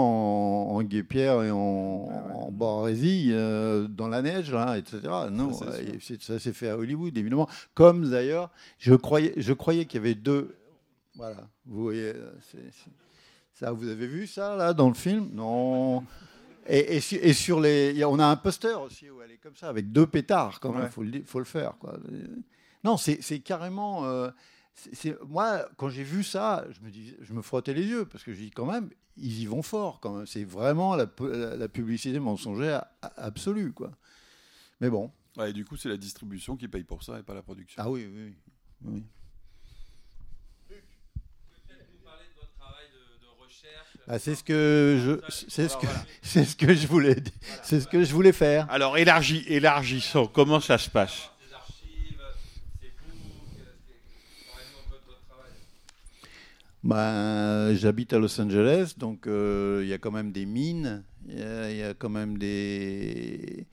en guépière et en, en barésie euh, dans la neige, là, etc. Non, Ça, euh, ça s'est fait à Hollywood, évidemment. Comme d'ailleurs, je croyais, je croyais qu'il y avait deux. Voilà, vous voyez, ça, vous avez vu ça là dans le film? Non. Et, et su- et sur les, il on a un poster aussi où elle est comme ça avec deux pétards quand même. Ouais. Faut le, di- faut le faire quoi. Non, c'est c'est carrément. euh, c'est- moi, quand j'ai vu ça, je me, dis, je me frottais les yeux parce que je dis quand même, ils y vont fort quand même. C'est vraiment la, pu- la- la publicité mensongère absolue quoi. Mais bon, Ouais, et du coup, c'est la distribution qui paye pour ça et pas la production. ah oui, oui, oui. oui. Vous parlez de votre travail de, de recherche. Ah, c'est ce que je, c'est ce que, c'est ce que je voulais, c'est ce que je voulais faire. Alors, élargi, élargissons. Comment ça se passe Des archives, ces books. euh, c'est- Parlez-nous un peu de votre travail. Ben, j'habite à Los Angeles, donc euh, il y a quand même des mines, il y, a- quand même des,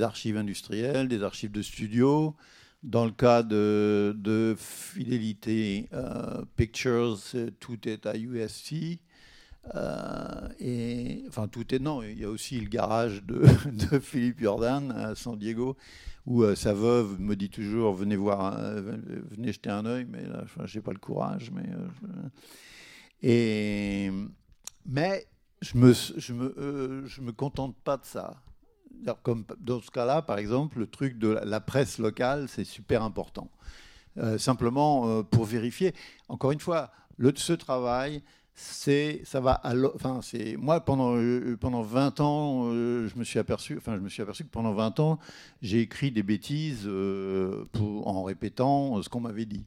archives industrielles, des archives de studio. Dans le cas de, Fidelity euh, Pictures, euh, tout est à USC. Euh, et enfin, tout est non. Il y a aussi le garage de, Philippe Jordan à San Diego, où euh, sa veuve me dit toujours venez voir, euh, venez jeter un œil, mais là, j'ai pas le courage. Mais et mais je me je me je me contente pas de ça. Comme dans ce cas-là, par exemple, le truc de la- presse locale, c'est super important. Simplement pour vérifier. Encore une fois, le, ce travail, c'est ça va à enfin c'est moi pendant euh, pendant 20 ans euh, je me suis aperçu enfin je me suis aperçu que pendant 20 ans j'ai écrit des bêtises euh, en répétant ce qu'on m'avait dit.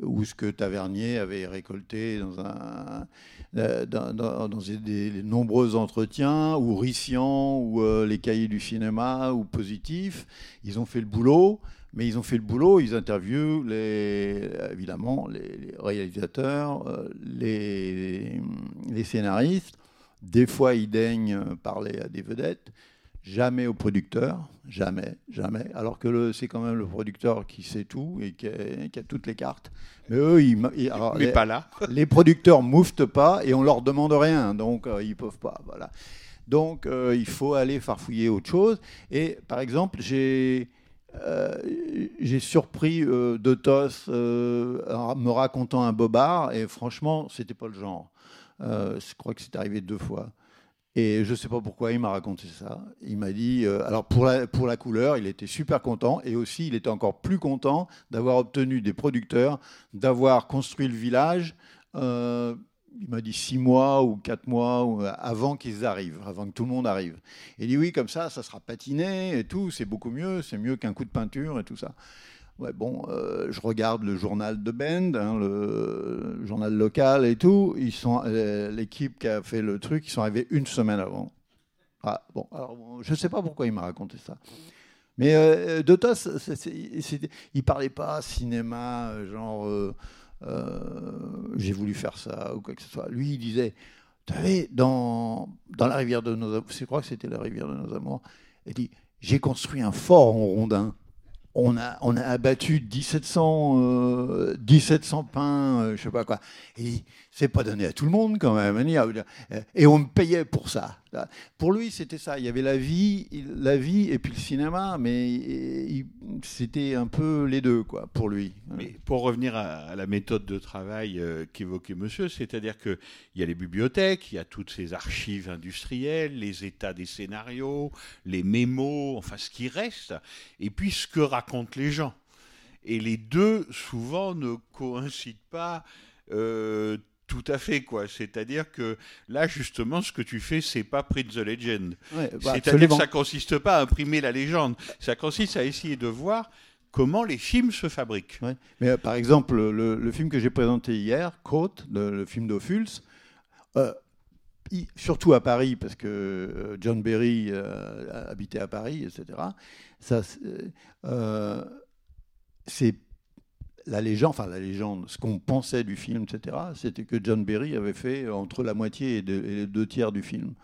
Ou ce que Tavernier avait récolté dans un euh, dans, des, nombreux entretiens ou Rissian ou euh, les cahiers du cinéma ou Positif. Ils ont fait le boulot mais ils ont fait le boulot, ils interviewent les, évidemment les, les réalisateurs, euh, les, les scénaristes. Des fois, ils daignent parler à des vedettes, jamais au producteur, jamais, jamais. Alors que c'est quand même le producteur qui sait tout et qui a, qui a toutes les cartes. Mais eux, ils, ils- alors, Mais les- pas là. les producteurs mouftent pas et on leur demande rien, donc euh, ils peuvent pas. Voilà. Donc euh, il faut aller farfouiller autre chose. Et par exemple, j'ai euh, j'ai surpris euh, euh, me racontant un bobard et franchement, c'était pas le genre. Euh, je crois que c'est arrivé deux fois. Et je sais pas pourquoi il m'a raconté ça. Il m'a dit, alors pour la couleur, il était super content et aussi il était encore plus content d'avoir obtenu des producteurs, d'avoir construit le village. Euh, il m'a dit six mois ou quatre mois ou- avant qu'ils arrivent, avant que tout le monde arrive. Il dit oui, comme ça, ça sera patiné et tout, c'est beaucoup mieux, c'est mieux qu'un coup de peinture et tout ça. Ouais, bon, euh, je regarde le journal de Bend, hein, le, journal local et tout. Ils sont euh, l'équipe qui a fait le truc, ils sont arrivés une semaine avant. Ah, bon, alors je sais pas pourquoi il m'a raconté ça. Mais euh, c'est- c'est- il parlait pas cinéma, euh, genre euh, euh, j'ai voulu faire ça ou quoi que ce soit. Lui, il disait, tu savez, dans, dans la rivière de nos amours, je crois que c'était la rivière de nos amours, il dit, j'ai construit un fort en rondin. On a, on a abattu 1700, euh, 1700 pains, euh, je sais pas quoi. Et c'est pas donné à tout le monde quand même. hein. Et on me payait pour ça. Pour lui, c'était ça. Il y avait la vie, la vie et puis le cinéma, mais il- c'était un peu les deux, quoi, pour lui. Pour revenir à, la méthode de travail euh, qu'évoquait monsieur, c'est-à-dire qu'il y a les bibliothèques, il y a toutes ces archives industrielles, les états des scénarios, les mémos, enfin ce qui reste, et puis ce que racontent les gens. Et les deux, souvent, ne coïncident pas Euh, tout à fait, quoi. C'est-à-dire que là, justement, ce que tu fais, c'est pas print the legend. Ouais, bah, C'est-à-dire que ça consiste pas à imprimer la légende. Ça consiste à essayer de voir comment les films se fabriquent. Ouais. Mais euh, par exemple, le, le film que j'ai présenté hier, Côte, le, le film d'Ophuls, euh, surtout à Paris, parce que euh, John Berry euh, habitait à Paris, etc. Ça, c'est la légende, enfin la légende, ce qu'on pensait du film, etc. C'était que John Berry avait fait entre la moitié et, les deux tiers du film.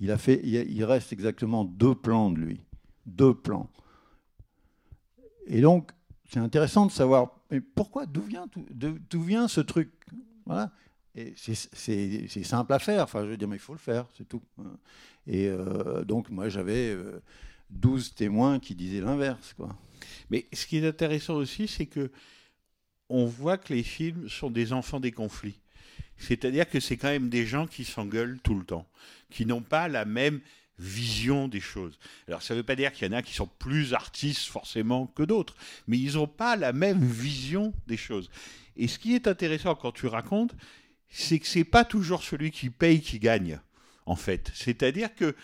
Il a fait, il, reste exactement deux plans de lui, deux plans. Et donc, c'est intéressant de savoir mais pourquoi, d'où vient, vient ce truc? Voilà. C'est- simple à faire. Enfin, je veux dire, mais il faut le faire, c'est tout. Et euh, donc, moi, j'avais euh, 12 témoins qui disaient l'inverse. Mais ce qui est intéressant aussi, c'est que on voit que les films sont des enfants des conflits. C'est-à-dire que c'est quand même des gens qui s'engueulent tout le temps, qui n'ont pas la même vision des choses. Alors ça ne veut pas dire qu'il y en a qui sont plus artistes forcément que d'autres, mais ils n'ont pas la même vision des choses. Et ce qui est intéressant quand tu racontes, c'est que c'est pas toujours celui qui paye qui gagne, en fait. C'est-à-dire que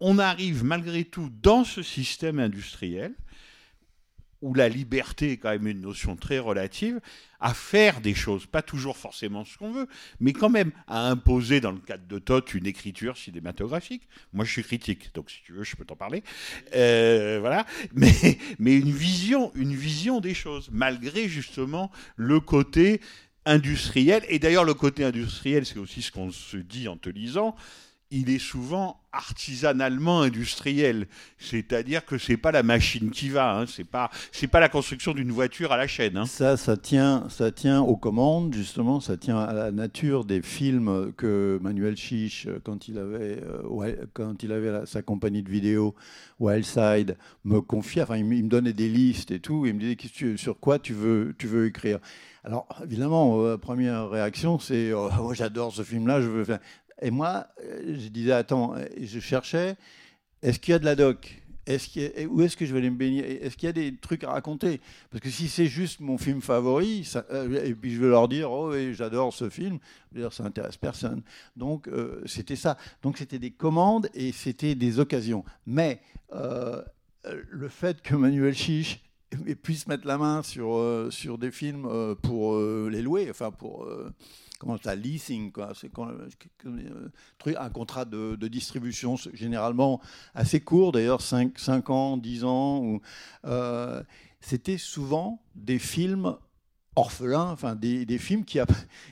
on arrive malgré tout dans ce système industriel où la liberté est quand même une notion très relative, à faire des choses, pas toujours forcément ce qu'on veut, mais quand même à imposer dans le cadre de Toth une écriture cinématographique. Moi, je suis critique, donc si tu veux, je peux t'en parler. Euh, voilà, mais une vision, une vision des choses, malgré justement le côté industriel. Et d'ailleurs, le côté industriel, c'est aussi ce qu'on se dit en te lisant. Il est souvent artisanalement industriel, c'est-à-dire que c'est pas la machine qui va, hein, c'est pas pas la construction d'une voiture à la chaîne. hein. Ça, ça tient, ça tient aux commandes, justement, ça tient à la nature des films que Manuel Chiche, quand il avait, euh, quand il avait sa compagnie de vidéo Wildside, me confiait, enfin, il, me- donnait des listes et tout, et il me disait sur quoi tu veux, tu veux écrire? Alors, évidemment, euh, première réaction, c'est oh, J'adore ce film-là, je veux faire. Et moi, euh, je disais Attends, et je cherchais est-ce qu'il y a de la doc? Y a- où est-ce que je vais aller me baigner Est-ce qu'il y a des trucs à raconter? Parce que si c'est juste mon film favori, euh, et puis je vais leur dire, oh oui, j'adore ce film, ça intéresse personne. Donc euh, c'était ça. Donc c'était des commandes et c'était des occasions. Mais euh, euh, le fait que Manuel Chiche puisse mettre la main sur, euh, sur des films euh, pour euh, les louer, enfin pour euh, comment ça, leasing, quoi. C'est euh, euh, un contrat de, de distribution généralement assez court, d'ailleurs 5, 5 ans, 10 ans. Euh, c'était souvent des films orphelins, enfin des, des films qui, a-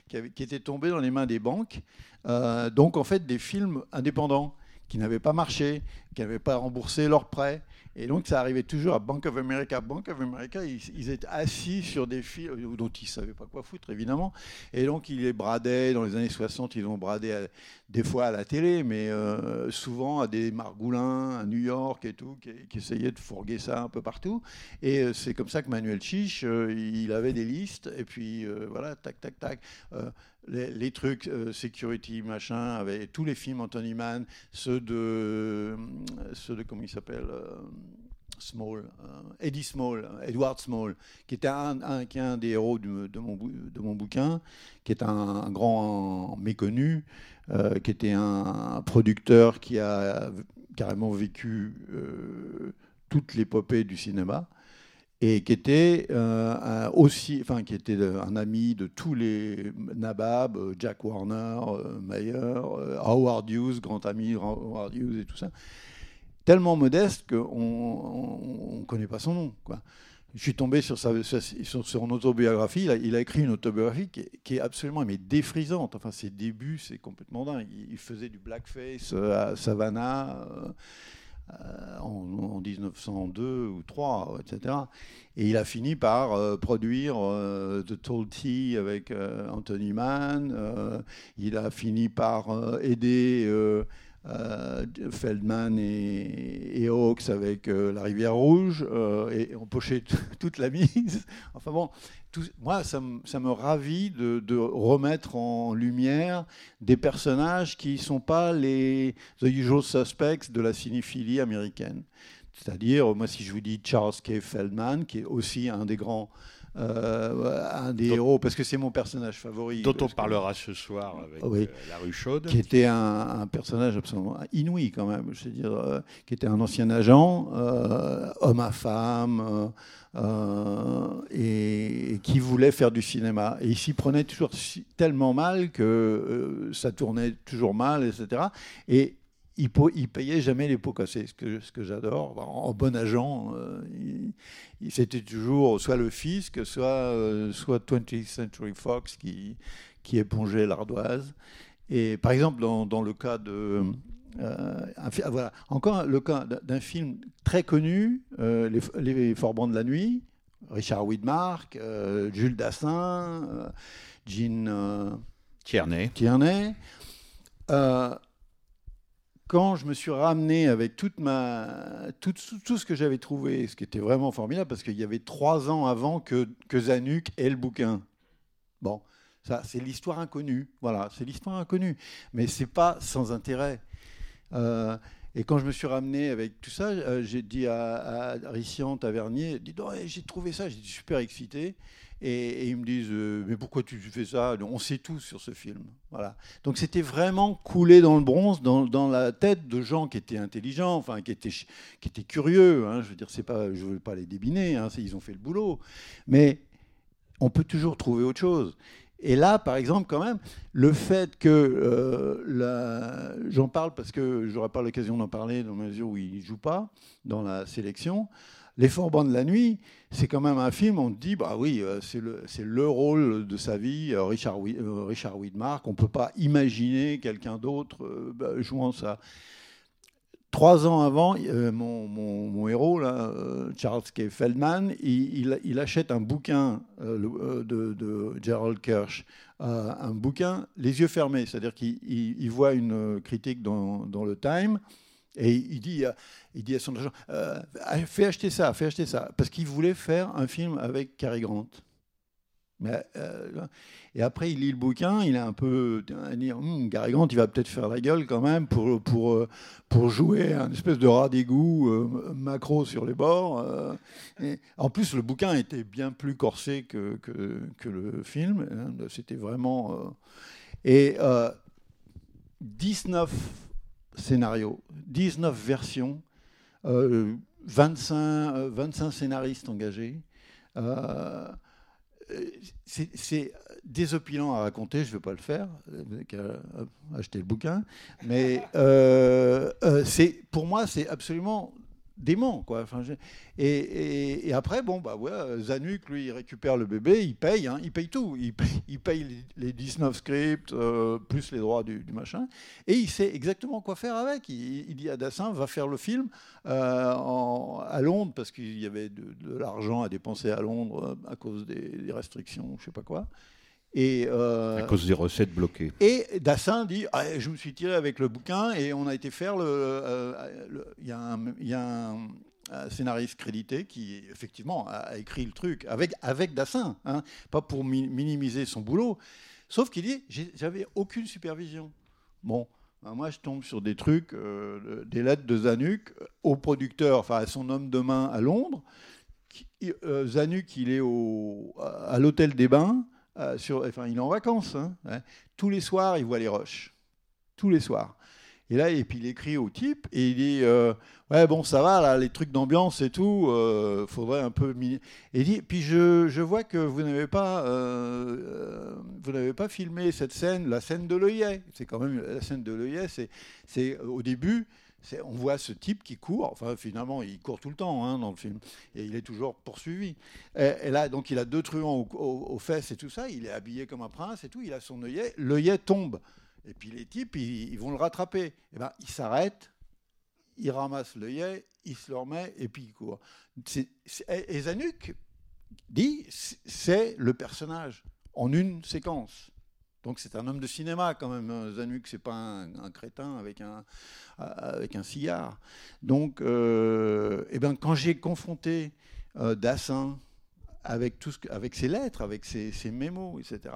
qui, qui étaient tombés dans les mains des banques. Donc en fait des films indépendants qui n'avaient pas marché, qui n'avaient pas remboursé leurs prêts. Et donc ça arrivait toujours à Bank of America. Bank of America, ils, étaient assis sur des films dont ils ne savaient pas quoi foutre, évidemment. Et donc ils les bradaient, dans les années 60, ils ont bradé à- des fois à la télé, mais euh, souvent à des margoulins à New York et tout, qui, essayaient de fourguer ça un peu partout. Et euh, c'est comme ça que Manuel Chiche, euh, il avait des listes, et puis euh, voilà, tac, tac, tac. Les, trucs euh, security machin avec tous les films Anthony Mann ceux de euh, ceux de comment il s'appelle euh, Small Eddie Small Edward Small qui était un, un- des héros de mon de mon bouquin qui est un, un grand méconnu qui était un, producteur qui a carrément vécu toute l'épopée du cinéma et qui était euh, un- aussi, enfin qui était un ami de tous les Nabab, euh, Jack Warner, euh, Mayer, euh, Howard Hughes, grand ami Howard Hughes et tout ça, tellement modeste qu'on ne connaît pas son nom. Je suis tombé sur, sa, sur, son autobiographie. Il a, écrit une autobiographie qui est, qui est absolument mais défrisante. Enfin, ses débuts, c'est complètement dingue. Il, faisait du blackface euh, à Savannah. Euh, en, en 1902 ou 3, etc. Et il a fini par euh, produire euh, The Tall Tea avec Anthony Mann. il a fini par aider Feldman et, et Hawks avec La Rivière Rouge et empocher toute la mise. Enfin bon, tout- moi, ça, me- ravit de, de remettre en lumière des personnages qui ne sont pas les the usual suspects de la cinéphilie américaine. C'est-à-dire, moi, si je vous dis Charles K. Feldman, qui est aussi un des grands, euh, un des Dont- héros, parce que c'est mon personnage favori. dont on que- parlera ce soir avec Oui. euh, La Rue Chaude. qui était un, un personnage absolument inouï quand même, je veux dire, euh, qui était un ancien agent, homme à femme, et, et qui voulait faire du cinéma. Et il s'y prenait toujours tellement mal que ça tournait toujours mal, etc. Et il, il payait jamais les pots cassés, ce que, ce que j'adore. En, en bon agent, euh, il- il- c'était toujours soit le fisc, soit, euh, soit 20th Century Fox qui, qui épongeait l'ardoise. Et par exemple, dans, dans le cas de. euh, un ah, voilà, encore le cas d'un- film très connu, les, les Forbans de la nuit, Richard Widmark, Jules Dassin, Jean Tierney. Tierney. Euh, quand je me suis ramené avec toute ma, tout, tout- ce que j'avais trouvé, ce qui était vraiment formidable, parce qu'il y avait trois ans avant que, que Zanuck ait le bouquin. Bon, ça, c'est l'histoire inconnue. Voilà, c'est l'histoire inconnue. Mais c'est pas sans intérêt. Euh, et quand je me suis ramené avec tout ça, euh, j'ai dit à, à Rician Tavernier, j'ai trouvé ça, j'étais super excité. Et, ils me disent, euh, mais pourquoi tu fais ça? On sait tout sur ce film. Voilà. Donc c'était vraiment coulé dans le bronze, dans, la tête de gens qui étaient intelligents, enfin qui étaient, qui étaient curieux. hein. Je veux dire, pas, je veux pas les débiner, hein, ils ont fait le boulot. Mais on peut toujours trouver autre chose. Et là, par exemple, quand même, le fait que euh, j'en parle parce que j'aurai pas l'occasion d'en parler dans la mesure où il joue pas dans la sélection. Les Forbans de la nuit, c'est quand même un film. On dit, bah oui, euh, c'est le, rôle de sa vie, euh, euh, Richard Widmark. On peut pas imaginer quelqu'un d'autre bah, jouant ça. Trois ans avant, mon, héros, Charles K. Feldman, il, achète un bouquin de, Gerald Kirsch, un bouquin les yeux fermés, c'est-à-dire qu'il il- il voit une critique dans, le Time et il dit, il dit à son agent, euh, fais acheter ça, fais acheter ça, parce qu'il voulait faire un film avec Cary Grant. Euh, et après, il lit le bouquin, il est un peu. Il Hum, Grant, il va peut-être faire la gueule quand même pour, pour, euh, pour jouer un espèce de rat d'égout macro sur les bords. en plus, le bouquin était bien plus corsé que, que, que le film. hein. C'était vraiment. Et euh, 19 scénarios, 19 versions, euh, 25, euh, 25 scénaristes engagés. Euh, c'est désopilant à raconter, je ne vais pas le faire, euh, acheter le bouquin, mais euh, euh, pour moi c'est absolument dément quoi. Et, après bon bah ouais, Zanuck lui il récupère le bébé, il paye, hein, il paye tout, il paye, les, les 19 scripts euh, plus les droits du, machin, et il sait exactement quoi faire avec. Il, dit à Dassin va faire le film euh, à Londres parce qu'il y avait de, de l'argent à dépenser à Londres euh, à cause des, des restrictions, je sais pas quoi. Et, euh, À cause des recettes bloquées. et Dassin dit Ah, Je me suis tiré avec le bouquin et on a été faire le. euh, Il y a, un, il y a un- un scénariste crédité qui, effectivement, a, écrit le truc avec, avec Dassin, hein, pas pour mi- minimiser son boulot. Sauf qu'il dit J'avais aucune supervision. Bon. ben moi, je tombe sur des trucs, euh, des lettres de Zanuck au producteur, enfin à son homme de main à Londres. Qui- euh, Zanuck, il est au, à l'hôtel des Bains, euh, enfin, il est en vacances. hein, hein. Tous les soirs, il voit les roches. Tous les soirs. Et là, et puis il écrit au type et il dit euh, Ouais, bon, ça va, là, les trucs d'ambiance et tout, euh, faudrait un peu. Et il dit Puis je, je vois que vous n'avez pas, euh, vous n'avez pas filmé cette scène, la scène de l'œillet. C'est quand même la scène de l'œillet, c'est, c'est au début. On voit ce type qui court, enfin finalement il court tout le temps hein, dans le film, et il est toujours poursuivi. Et, là, donc il a deux truands au- au- aux fesses et tout ça, il est habillé comme un prince et tout, il a son œillet, l'œillet tombe. Et puis les types, ils, vont le rattraper. Et ben, il s'arrête, il ramasse l'œillet, il se le remet et puis il court. Et Zanuck dit c'est le personnage en une séquence. Donc c'est un homme de cinéma quand même. hein. Zanuck, c'est pas un, crétin avec un, avec un cigare. Donc, euh, eh ben, quand j'ai confronté euh, Dassin avec, tout ce avec ses lettres, avec ses, ses mémos, etc.,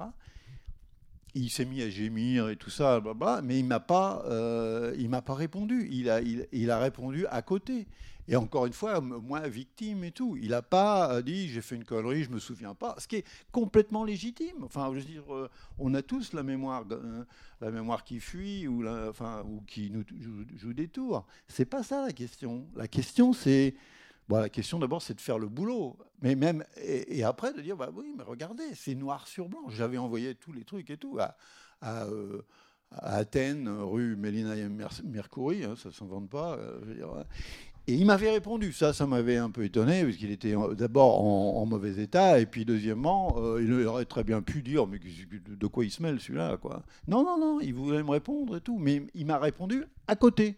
il s'est mis à gémir et tout ça, mais il m'a pas, euh, m'a pas répondu. Il a, il a répondu à côté. Et encore une fois, m- moi, victime et tout. Il n'a pas euh, dit j'ai fait une connerie, je me souviens pas. Ce qui est complètement légitime. Enfin, je veux dire, euh, on a tous la mémoire, euh, la mémoire qui fuit ou, qui nous joue, des tours. C'est pas ça la question. La question, c'est Bon, la question d'abord, c'est de faire le boulot. Mais même, et, après de dire, bah oui, mais regardez, c'est noir sur blanc. J'avais envoyé tous les trucs et tout à, Athènes, rue Mélina Mer- Mercouri, hein, ça ne s'invente pas. ouais. Et il m'avait répondu. Ça, ça m'avait un peu étonné, parce qu'il était en- d'abord en, en mauvais état, et puis deuxièmement, euh, il aurait très bien pu dire, mais de quoi il se mêle celui-là, quoi. Non, non, non, il voulait me répondre et tout, mais il m'a répondu à côté.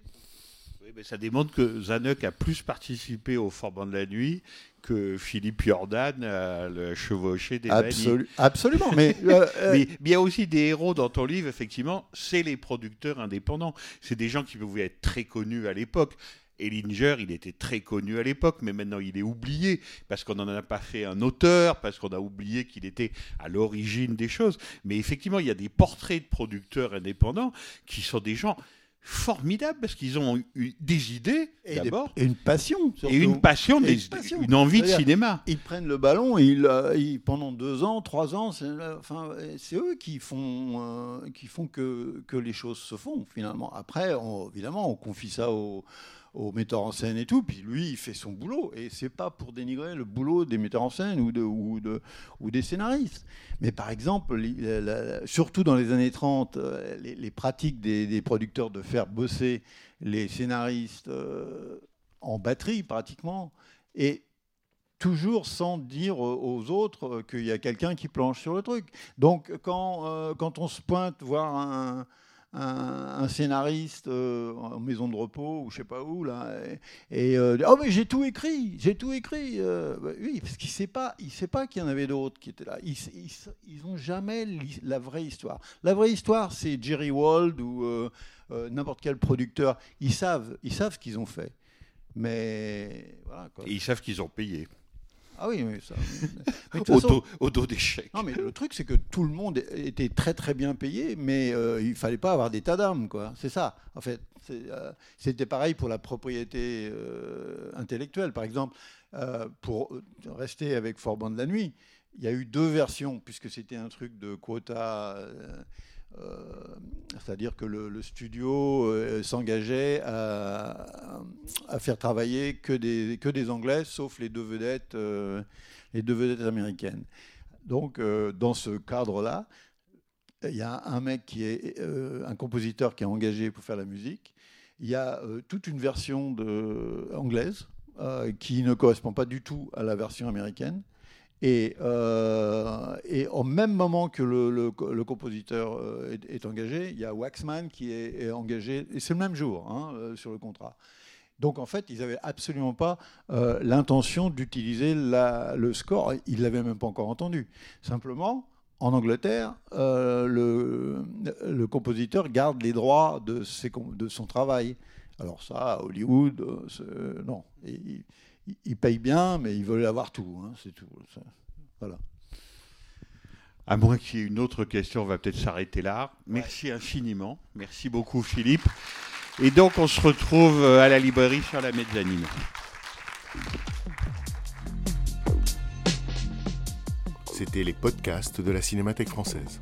Oui, mais ça démontre que Zanuck a plus participé au Forbans de la Nuit que Philippe Jordan à le chevaucher des. Absolu- absolument. Mais, euh, euh, Mais mais il y a aussi des héros dans ton livre, effectivement, c'est les producteurs indépendants. C'est des gens qui pouvaient être très connus à l'époque. Ellinger, il était très connu à l'époque, mais maintenant il est oublié parce qu'on n'en a pas fait un auteur, parce qu'on a oublié qu'il était à l'origine des choses. Mais effectivement, il y a des portraits de producteurs indépendants qui sont des gens formidables parce qu'ils ont eu des idées d'abord et une passion. et une passion, Et des- une passion. une envie de cinéma. Ils prennent le ballon et ils, euh, ils- pendant deux ans, trois ans, c'est euh, enfin, eux qui font, euh, qui font que, que les choses se font finalement. Après, on- évidemment, on confie ça au, au metteur en scène et tout, puis lui, il fait son boulot. Et c'est pas pour dénigrer le boulot des metteurs en scène ou, de, ou, de, ou des scénaristes. Mais par exemple, surtout dans les années 30, euh, les, pratiques des, producteurs de faire bosser les scénaristes euh, en batterie pratiquement, et toujours sans dire aux autres qu'il y a quelqu'un qui planche sur le truc. Donc quand, euh, quand on se pointe voir un, un, scénariste euh, en maison de repos ou je sais pas où là et, euh, oh mais j'ai tout écrit j'ai tout écrit euh, bah oui parce qu'il sait pas il sait pas qu'il y en avait d'autres qui étaient là. Ils ils, ils ont jamais la vraie histoire. La vraie histoire c'est Jerry Wald ou n'importe quel producteur. Ils savent ils savent ce qu'ils ont fait. Mais. Et ils savent qu'ils ont payé Ah oui, mais ça. mais au façon- dos, au dos des chèques. non, mais le truc, c'est que tout le monde était très très bien payé, mais euh, il fallait pas avoir d'état d'âme, quoi. C'est ça, en fait. Euh, C'était pareil pour la propriété euh, intellectuelle, par exemple. euh, pour rester avec Forban de la nuit, il y a eu deux versions, puisque c'était un truc de quota. Euh, C'est-à-dire que le, studio euh, s'engageait à, faire travailler que des, que des Anglais, sauf les deux vedettes, euh, les deux vedettes américaines. Donc, dans ce cadre-là, il y a un mec qui est un compositeur qui est engagé pour faire la musique. Il y a toute une version anglaise qui ne correspond pas du tout à la version américaine. Et, euh, et au même moment que le, compositeur euh, est, engagé, il y a Waxman qui est, engagé, et c'est le même jour hein, euh, sur le contrat. Donc en fait, ils n'avaient absolument pas l'intention d'utiliser le score. Ils ne l'avaient même pas encore entendu. Simplement, en Angleterre, le, compositeur garde les droits de, son travail. Alors ça, à Hollywood, non. Ils, payent bien, mais ils veulent avoir tout. hein, c'est tout. Ça- Voilà. À moins qu'il y ait une autre question, on va peut-être s'arrêter là. Merci infiniment. Merci beaucoup, Philippe. Et donc, on se retrouve euh, à la librairie sur la mezzanine. C'était les podcasts de la Cinémathèque française.